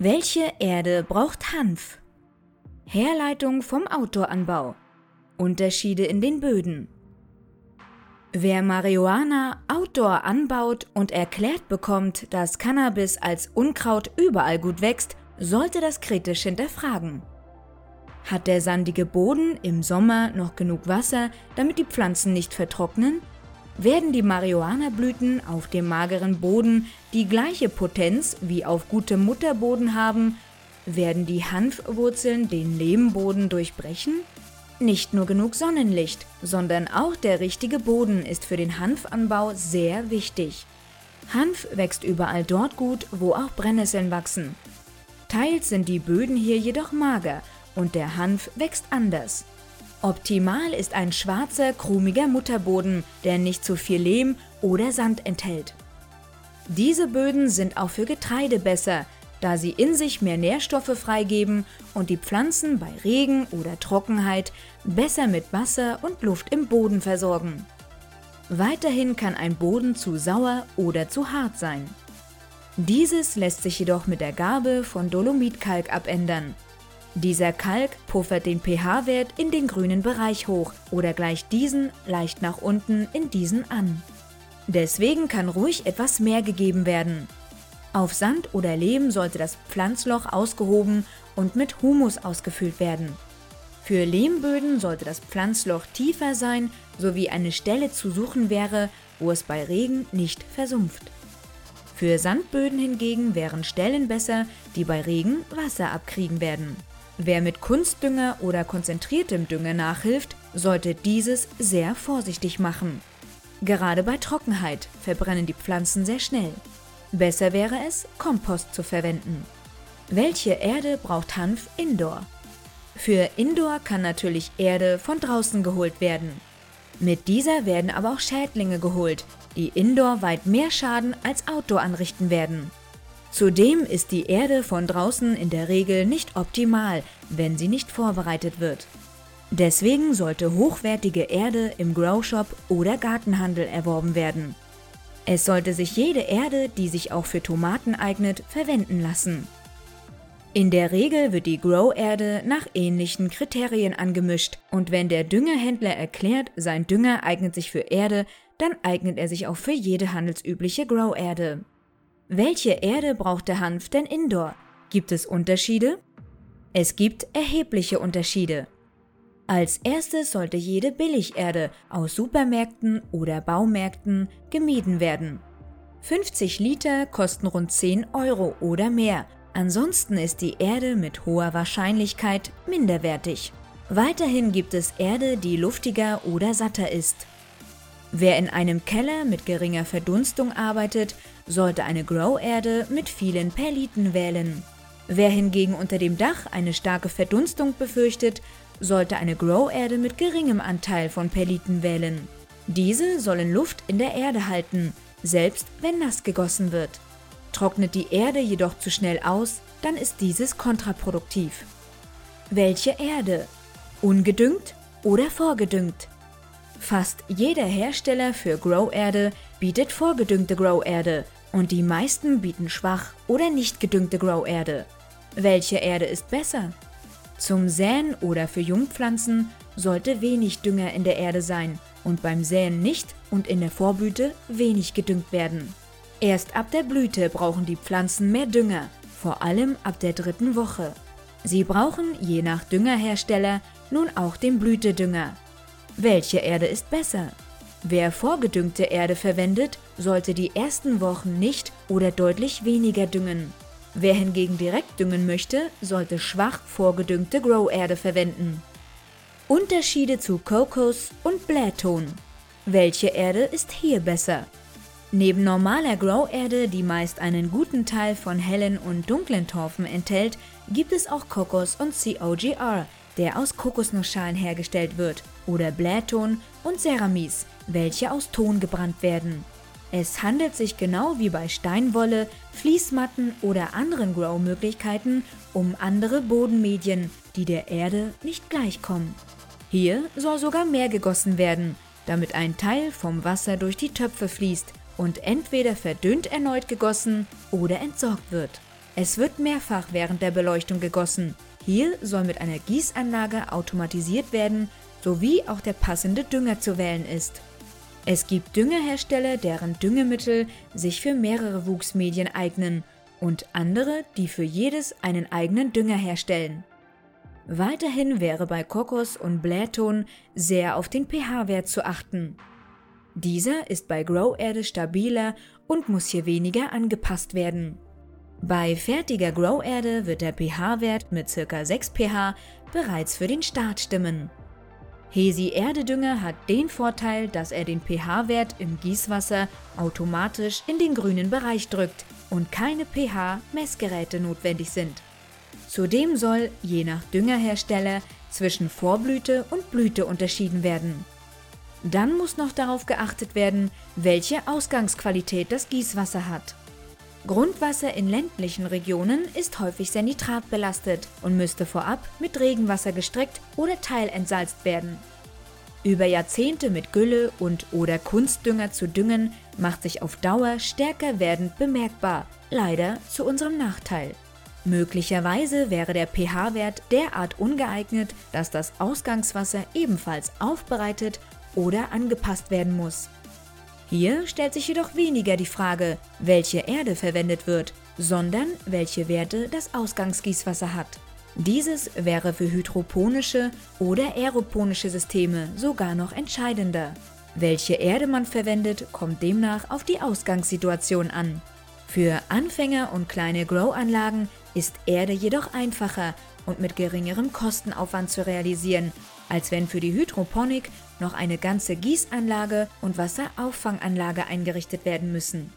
Welche Erde braucht Hanf? Herleitung vom Outdoor-Anbau. Unterschiede in den Böden. Wer Marihuana outdoor anbaut und erklärt bekommt, dass Cannabis als Unkraut überall gut wächst, sollte das kritisch hinterfragen. Hat der sandige Boden im Sommer noch genug Wasser, damit die Pflanzen nicht vertrocknen? Werden die Marihuana-Blüten auf dem mageren Boden die gleiche Potenz wie auf gutem Mutterboden haben? Werden die Hanfwurzeln den Lehmboden durchbrechen? Nicht nur genug Sonnenlicht, sondern auch der richtige Boden ist für den Hanfanbau sehr wichtig. Hanf wächst überall dort gut, wo auch Brennnesseln wachsen. Teils sind die Böden hier jedoch mager und der Hanf wächst anders. Optimal ist ein schwarzer, krumiger Mutterboden, der nicht zu viel Lehm oder Sand enthält. Diese Böden sind auch für Getreide besser, da sie in sich mehr Nährstoffe freigeben und die Pflanzen bei Regen oder Trockenheit besser mit Wasser und Luft im Boden versorgen. Weiterhin kann ein Boden zu sauer oder zu hart sein. Dieses lässt sich jedoch mit der Gabe von Dolomitkalk abändern. Dieser Kalk puffert den pH-Wert in den grünen Bereich hoch oder gleicht diesen leicht nach unten in diesen an. Deswegen kann ruhig etwas mehr gegeben werden. Auf Sand oder Lehm sollte das Pflanzloch ausgehoben und mit Humus ausgefüllt werden. Für Lehmböden sollte das Pflanzloch tiefer sein, sowie eine Stelle zu suchen wäre, wo es bei Regen nicht versumpft. Für Sandböden hingegen wären Stellen besser, die bei Regen Wasser abkriegen werden. Wer mit Kunstdünger oder konzentriertem Dünger nachhilft, sollte dieses sehr vorsichtig machen. Gerade bei Trockenheit verbrennen die Pflanzen sehr schnell. Besser wäre es, Kompost zu verwenden. Welche Erde braucht Hanf indoor? Für Indoor kann natürlich Erde von draußen geholt werden. Mit dieser werden aber auch Schädlinge geholt, die Indoor weit mehr Schaden als Outdoor anrichten werden. Zudem ist die Erde von draußen in der Regel nicht optimal, wenn sie nicht vorbereitet wird. Deswegen sollte hochwertige Erde im Grow Shop oder Gartenhandel erworben werden. Es sollte sich jede Erde, die sich auch für Tomaten eignet, verwenden lassen. In der Regel wird die Grow-Erde nach ähnlichen Kriterien angemischt und wenn der Düngerhändler erklärt, sein Dünger eignet sich für Erde, dann eignet er sich auch für jede handelsübliche Grow-Erde. Welche Erde braucht der Hanf denn indoor? Gibt es Unterschiede? Es gibt erhebliche Unterschiede. Als erstes sollte jede Billigerde aus Supermärkten oder Baumärkten gemieden werden. 50 Liter kosten rund 10 Euro oder mehr. Ansonsten ist die Erde mit hoher Wahrscheinlichkeit minderwertig. Weiterhin gibt es Erde, die luftiger oder satter ist. Wer in einem Keller mit geringer Verdunstung arbeitet, sollte eine Grow-Erde mit vielen Perliten wählen. Wer hingegen unter dem Dach eine starke Verdunstung befürchtet, sollte eine Grow-Erde mit geringem Anteil von Perliten wählen. Diese sollen Luft in der Erde halten, selbst wenn nass gegossen wird. Trocknet die Erde jedoch zu schnell aus, dann ist dieses kontraproduktiv. Welche Erde? Ungedüngt oder vorgedüngt? Fast jeder Hersteller für Grow-Erde bietet vorgedüngte Grow-Erde und die meisten bieten schwach oder nicht gedüngte Grow-Erde. Welche Erde ist besser? Zum Säen oder für Jungpflanzen sollte wenig Dünger in der Erde sein und beim Säen nicht und in der Vorblüte wenig gedüngt werden. Erst ab der Blüte brauchen die Pflanzen mehr Dünger, vor allem ab der dritten Woche. Sie brauchen je nach Düngerhersteller nun auch den Blütedünger. Welche Erde ist besser? Wer vorgedüngte Erde verwendet, sollte die ersten Wochen nicht oder deutlich weniger düngen. Wer hingegen direkt düngen möchte, sollte schwach vorgedüngte Grow-Erde verwenden. Unterschiede zu Kokos und Blähton. Welche Erde ist hier besser? Neben normaler Grow-Erde, die meist einen guten Teil von hellen und dunklen Torfen enthält, gibt es auch Kokos und COGR, der aus Kokosnussschalen hergestellt wird, oder Blähton und Ceramis, welche aus Ton gebrannt werden. Es handelt sich genau wie bei Steinwolle, Fließmatten oder anderen Grow-Möglichkeiten um andere Bodenmedien, die der Erde nicht gleichkommen. Hier soll sogar mehr gegossen werden, damit ein Teil vom Wasser durch die Töpfe fließt und entweder verdünnt erneut gegossen oder entsorgt wird. Es wird mehrfach während der Beleuchtung gegossen. Hier soll mit einer Gießanlage automatisiert werden, sowie auch der passende Dünger zu wählen ist. Es gibt Düngerhersteller, deren Düngemittel sich für mehrere Wuchsmedien eignen und andere, die für jedes einen eigenen Dünger herstellen. Weiterhin wäre bei Kokos und Blähton sehr auf den pH-Wert zu achten. Dieser ist bei Grow-Erde stabiler und muss hier weniger angepasst werden. Bei fertiger Grow-Erde wird der pH-Wert mit ca. 6 pH bereits für den Start stimmen. Hesi-Erdedünger hat den Vorteil, dass er den pH-Wert im Gießwasser automatisch in den grünen Bereich drückt und keine pH-Messgeräte notwendig sind. Zudem soll, je nach Düngerhersteller, zwischen Vorblüte und Blüte unterschieden werden. Dann muss noch darauf geachtet werden, welche Ausgangsqualität das Gießwasser hat. Grundwasser in ländlichen Regionen ist häufig sehr nitratbelastet und müsste vorab mit Regenwasser gestreckt oder teilentsalzt werden. Über Jahrzehnte mit Gülle und oder Kunstdünger zu düngen, macht sich auf Dauer stärker werdend bemerkbar, leider zu unserem Nachteil. Möglicherweise wäre der pH-Wert derart ungeeignet, dass das Ausgangswasser ebenfalls aufbereitet oder angepasst werden muss. Hier stellt sich jedoch weniger die Frage, welche Erde verwendet wird, sondern welche Werte das Ausgangsgießwasser hat. Dieses wäre für hydroponische oder aeroponische Systeme sogar noch entscheidender. Welche Erde man verwendet, kommt demnach auf die Ausgangssituation an. Für Anfänger und kleine Grow-Anlagen ist Erde jedoch einfacher und mit geringerem Kostenaufwand zu realisieren, als wenn für die Hydroponik noch eine ganze Gießanlage und Wasserauffanganlage eingerichtet werden müssen.